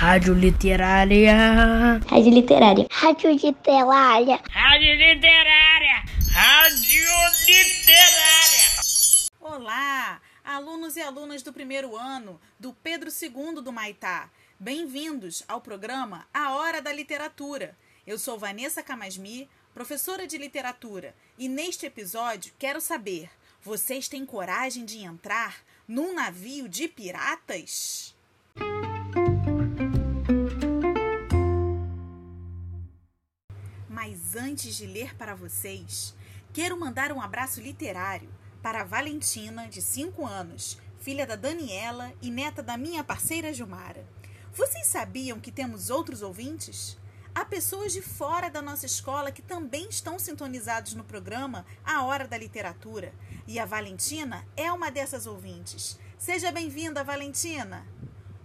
Rádio Literária. Rádio Literária. Rádio Literária. Rádio Literária. Rádio Literária. Olá, alunos e alunas do primeiro ano do Pedro II do Maitá. Bem-vindos ao programa A Hora da Literatura. Eu sou Vanessa Camasmi, professora de literatura, e neste episódio quero saber: vocês têm coragem de entrar num navio de piratas? Mas antes de ler para vocês, quero mandar um abraço literário para a Valentina, de 5 anos, filha da Daniela e neta da minha parceira Gilmara. Vocês sabiam que temos outros ouvintes? Há pessoas de fora da nossa escola que também estão sintonizados no programa A Hora da Literatura. E a Valentina é uma dessas ouvintes. Seja bem-vinda, Valentina!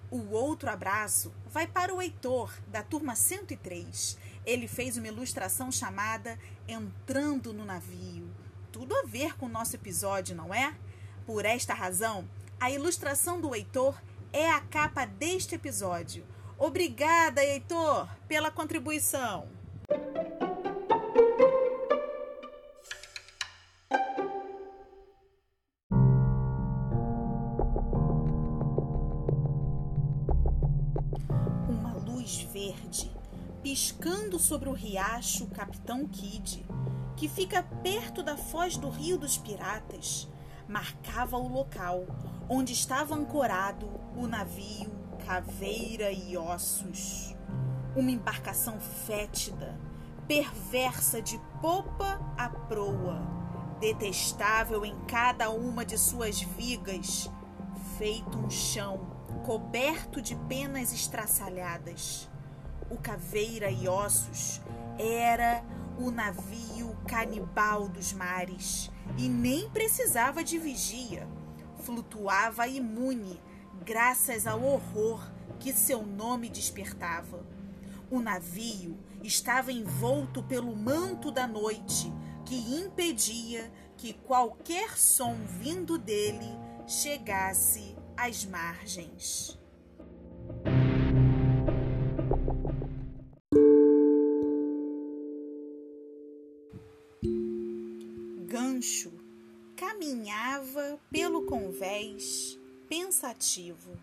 O outro abraço vai para o Heitor, da turma 103. Ele fez uma ilustração chamada Entrando no Navio. Tudo a ver com o nosso episódio, não é? Por esta razão, a ilustração do Heitor é a capa deste episódio. Obrigada, Heitor, pela contribuição. Piscando sobre o riacho Capitão Kid, que fica perto da foz do Rio dos Piratas, marcava o local onde estava ancorado o navio Caveira e Ossos. Uma embarcação fétida, perversa de popa a proa, detestável em cada uma de suas vigas, feito um chão coberto de penas estraçalhadas. O Caveira e Ossos era o navio canibal dos mares e nem precisava de vigia. Flutuava imune graças ao horror que seu nome despertava. O navio estava envolto pelo manto da noite que impedia que qualquer som vindo dele chegasse às margens. Gancho caminhava pelo convés pensativo.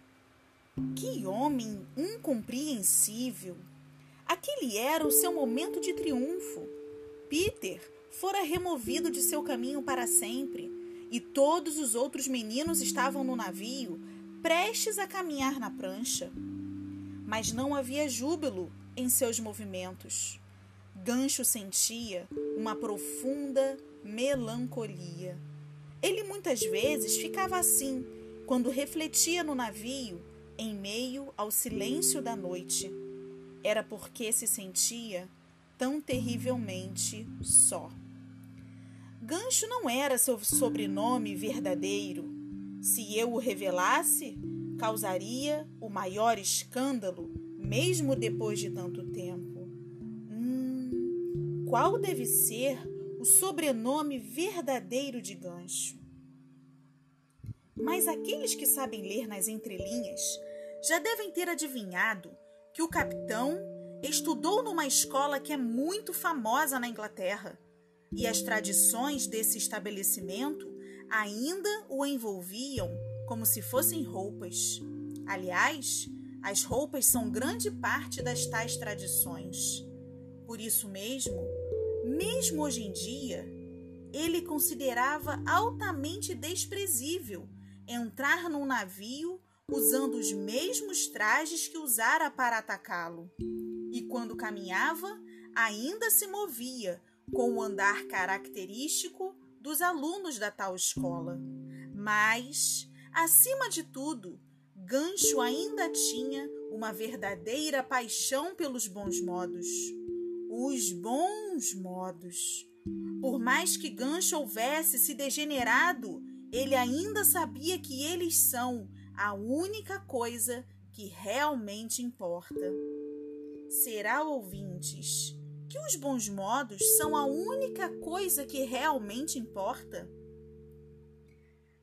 Que homem incompreensível! Aquele era o seu momento de triunfo. Peter fora removido de seu caminho para sempre, e todos os outros meninos estavam no navio, prestes a caminhar na prancha. Mas não havia júbilo em seus movimentos. Gancho sentia uma profunda melancolia. Ele muitas vezes ficava assim quando refletia no navio em meio ao silêncio da noite. Era porque se sentia tão terrivelmente só. Gancho não era seu sobrenome verdadeiro. Se eu o revelasse, causaria o maior escândalo, mesmo depois de tanto tempo. Qual deve ser o sobrenome verdadeiro de Gancho? Mas aqueles que sabem ler nas entrelinhas já devem ter adivinhado que o capitão estudou numa escola que é muito famosa na Inglaterra e as tradições desse estabelecimento ainda o envolviam como se fossem roupas. Aliás, as roupas são grande parte das tais tradições. Por isso mesmo, mesmo hoje em dia, ele considerava altamente desprezível entrar num navio usando os mesmos trajes que usara para atacá-lo. E quando caminhava, ainda se movia com o andar característico dos alunos da tal escola. Mas, acima de tudo, Gancho ainda tinha uma verdadeira paixão pelos bons modos. Os bons modos. Por mais que Gancho houvesse se degenerado, ele ainda sabia que eles são a única coisa que realmente importa. Será, ouvintes, que os bons modos são a única coisa que realmente importa?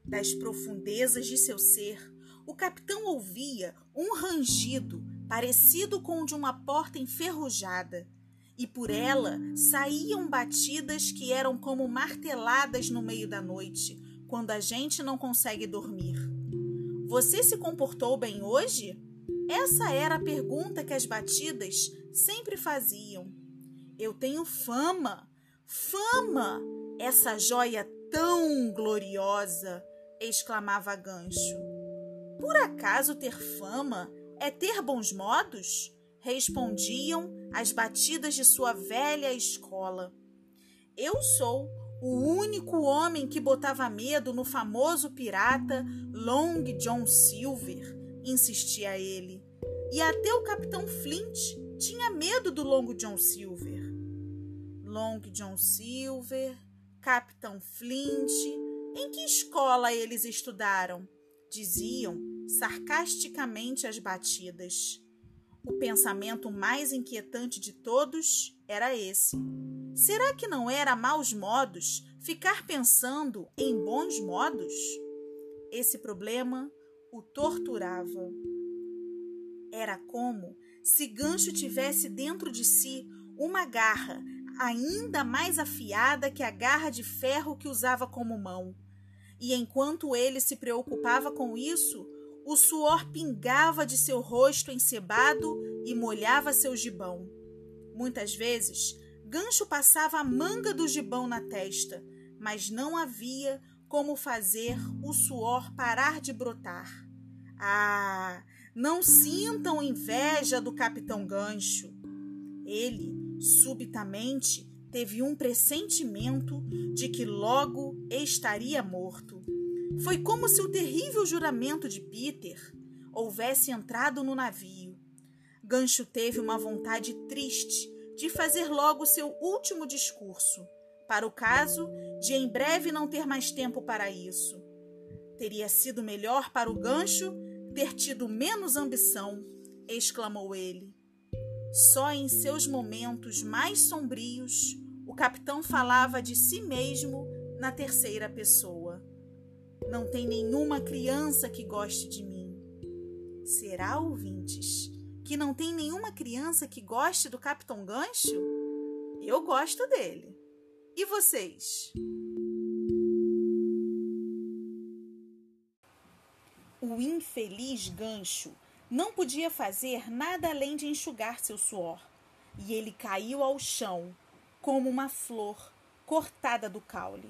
Das profundezas de seu ser, o capitão ouvia um rangido parecido com o de uma porta enferrujada, e por ela saíam batidas que eram como marteladas no meio da noite, quando a gente não consegue dormir. Você se comportou bem hoje? Essa era a pergunta que as batidas sempre faziam. Eu tenho fama, fama, essa joia tão gloriosa! exclamava Gancho. Por acaso ter fama é ter bons modos? Respondiam as batidas de sua velha escola. Eu sou o único homem que botava medo no famoso pirata Long John Silver, insistia ele. E até o capitão Flint tinha medo do Long John Silver. Long John Silver, Capitão Flint, em que escola eles estudaram? Diziam sarcasticamente as batidas. O pensamento mais inquietante de todos era esse. Será que não era maus modos ficar pensando em bons modos? Esse problema o torturava. Era como se Gancho tivesse dentro de si uma garra ainda mais afiada que a garra de ferro que usava como mão. E enquanto ele se preocupava com isso, o suor pingava de seu rosto encebado e molhava seu gibão. Muitas vezes, Gancho passava a manga do gibão na testa, mas não havia como fazer o suor parar de brotar. Ah, não sintam inveja do capitão Gancho. Ele, subitamente, teve um pressentimento de que logo estaria morto. Foi como se o terrível juramento de Peter houvesse entrado no navio. Gancho teve uma vontade triste de fazer logo seu último discurso, para o caso de em breve não ter mais tempo para isso. Teria sido melhor para o gancho ter tido menos ambição, exclamou ele. Só em seus momentos mais sombrios, o capitão falava de si mesmo na terceira pessoa. Não tem nenhuma criança que goste de mim. Será, ouvintes, que não tem nenhuma criança que goste do Capitão Gancho? Eu gosto dele. E vocês? O infeliz Gancho não podia fazer nada além de enxugar seu suor, e ele caiu ao chão como uma flor cortada do caule.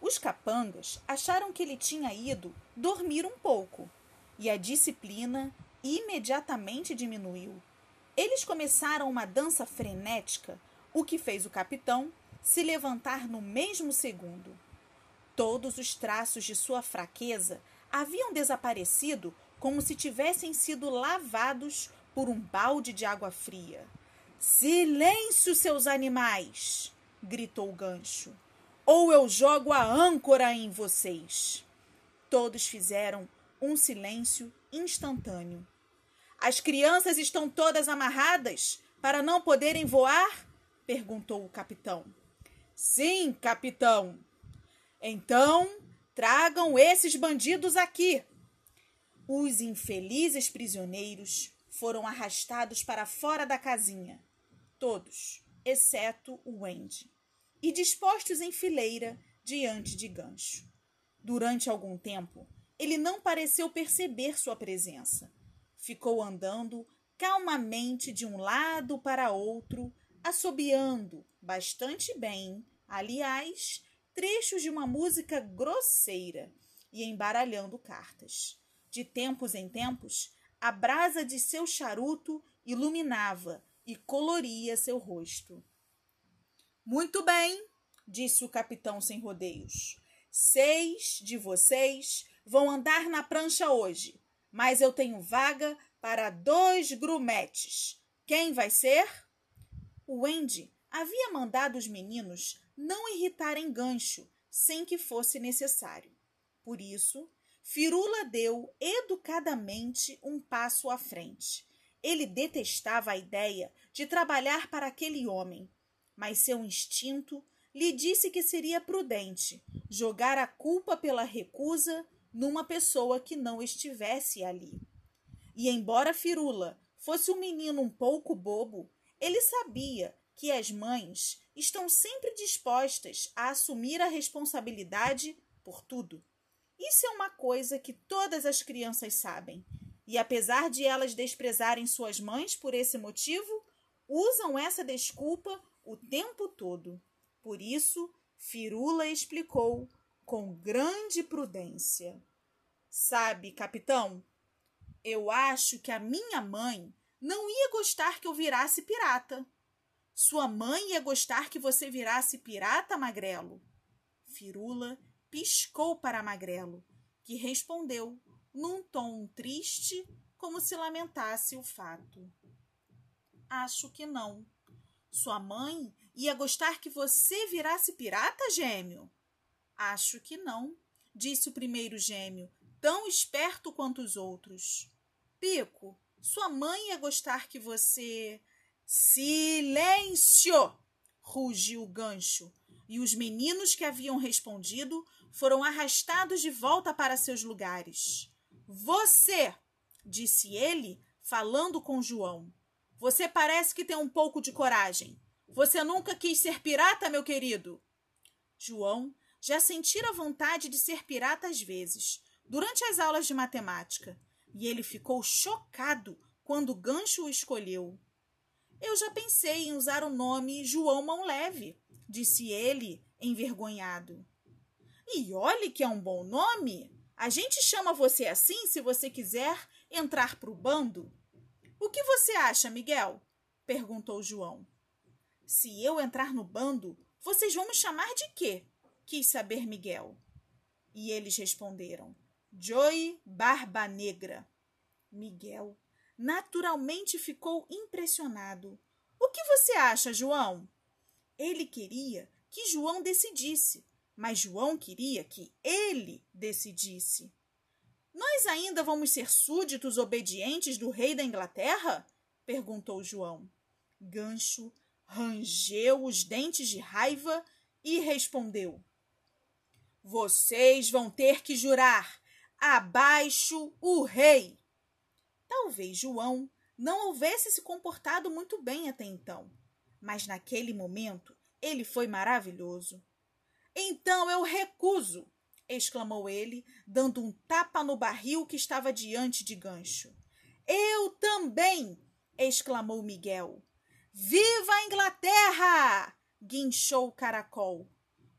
Os capangas acharam que ele tinha ido dormir um pouco e a disciplina imediatamente diminuiu. Eles começaram uma dança frenética, o que fez o capitão se levantar no mesmo segundo. Todos os traços de sua fraqueza haviam desaparecido como se tivessem sido lavados por um balde de água fria. Silêncio, seus animais! gritou o gancho ou eu jogo a âncora em vocês. Todos fizeram um silêncio instantâneo. As crianças estão todas amarradas para não poderem voar? perguntou o capitão. Sim, capitão. Então, tragam esses bandidos aqui. Os infelizes prisioneiros foram arrastados para fora da casinha, todos, exceto o Wendy e dispostos em fileira diante de Gancho. Durante algum tempo, ele não pareceu perceber sua presença. Ficou andando calmamente de um lado para outro, assobiando bastante bem, aliás, trechos de uma música grosseira e embaralhando cartas. De tempos em tempos, a brasa de seu charuto iluminava e coloria seu rosto. Muito bem, disse o capitão sem rodeios. Seis de vocês vão andar na prancha hoje, mas eu tenho vaga para dois grumetes. Quem vai ser? O Wendy havia mandado os meninos não irritarem gancho sem que fosse necessário. Por isso, Firula deu educadamente um passo à frente. Ele detestava a ideia de trabalhar para aquele homem mas seu instinto lhe disse que seria prudente jogar a culpa pela recusa numa pessoa que não estivesse ali. E embora Firula fosse um menino um pouco bobo, ele sabia que as mães estão sempre dispostas a assumir a responsabilidade por tudo. Isso é uma coisa que todas as crianças sabem. E apesar de elas desprezarem suas mães por esse motivo, usam essa desculpa o tempo todo. Por isso, Firula explicou com grande prudência: Sabe, capitão, eu acho que a minha mãe não ia gostar que eu virasse pirata. Sua mãe ia gostar que você virasse pirata, Magrelo. Firula piscou para Magrelo, que respondeu num tom triste, como se lamentasse o fato. Acho que não. Sua mãe ia gostar que você virasse pirata, gêmeo? Acho que não, disse o primeiro gêmeo, tão esperto quanto os outros. Pico, sua mãe ia gostar que você. Silêncio! rugiu o gancho, e os meninos que haviam respondido foram arrastados de volta para seus lugares. Você, disse ele, falando com João. Você parece que tem um pouco de coragem. Você nunca quis ser pirata, meu querido? João já sentira vontade de ser pirata às vezes, durante as aulas de matemática, e ele ficou chocado quando o gancho o escolheu. Eu já pensei em usar o nome João Mão Leve, disse ele, envergonhado. E olhe que é um bom nome. A gente chama você assim se você quiser entrar para o bando. O que você acha, Miguel? perguntou João. Se eu entrar no bando, vocês vão me chamar de quê? quis saber Miguel. E eles responderam: Joey Barba Negra. Miguel naturalmente ficou impressionado. O que você acha, João? Ele queria que João decidisse, mas João queria que ele decidisse. Nós ainda vamos ser súditos obedientes do rei da Inglaterra? perguntou João. Gancho rangeu os dentes de raiva e respondeu: Vocês vão ter que jurar abaixo o rei. Talvez João não houvesse se comportado muito bem até então, mas naquele momento ele foi maravilhoso. Então eu recuso, exclamou ele, dando um tapa no barril que estava diante de Gancho. Eu também! exclamou Miguel. Viva a Inglaterra! guinchou o caracol.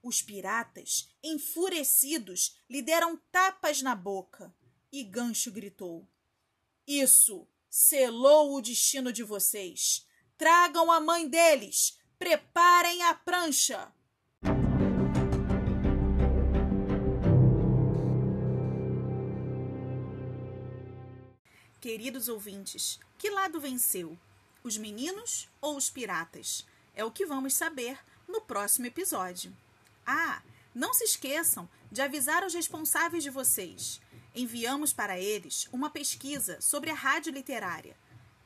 Os piratas, enfurecidos, lhe deram tapas na boca. E Gancho gritou: Isso selou o destino de vocês. Tragam a mãe deles! Preparem a prancha! Queridos ouvintes, que lado venceu? Os meninos ou os piratas? É o que vamos saber no próximo episódio. Ah, não se esqueçam de avisar os responsáveis de vocês. Enviamos para eles uma pesquisa sobre a rádio literária.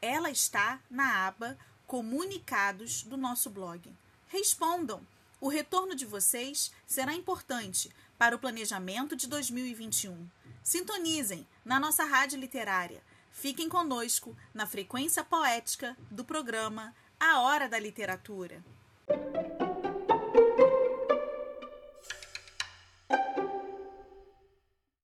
Ela está na aba Comunicados do nosso blog. Respondam! O retorno de vocês será importante para o planejamento de 2021. Sintonizem na nossa rádio literária Fiquem conosco na frequência poética do programa A Hora da Literatura.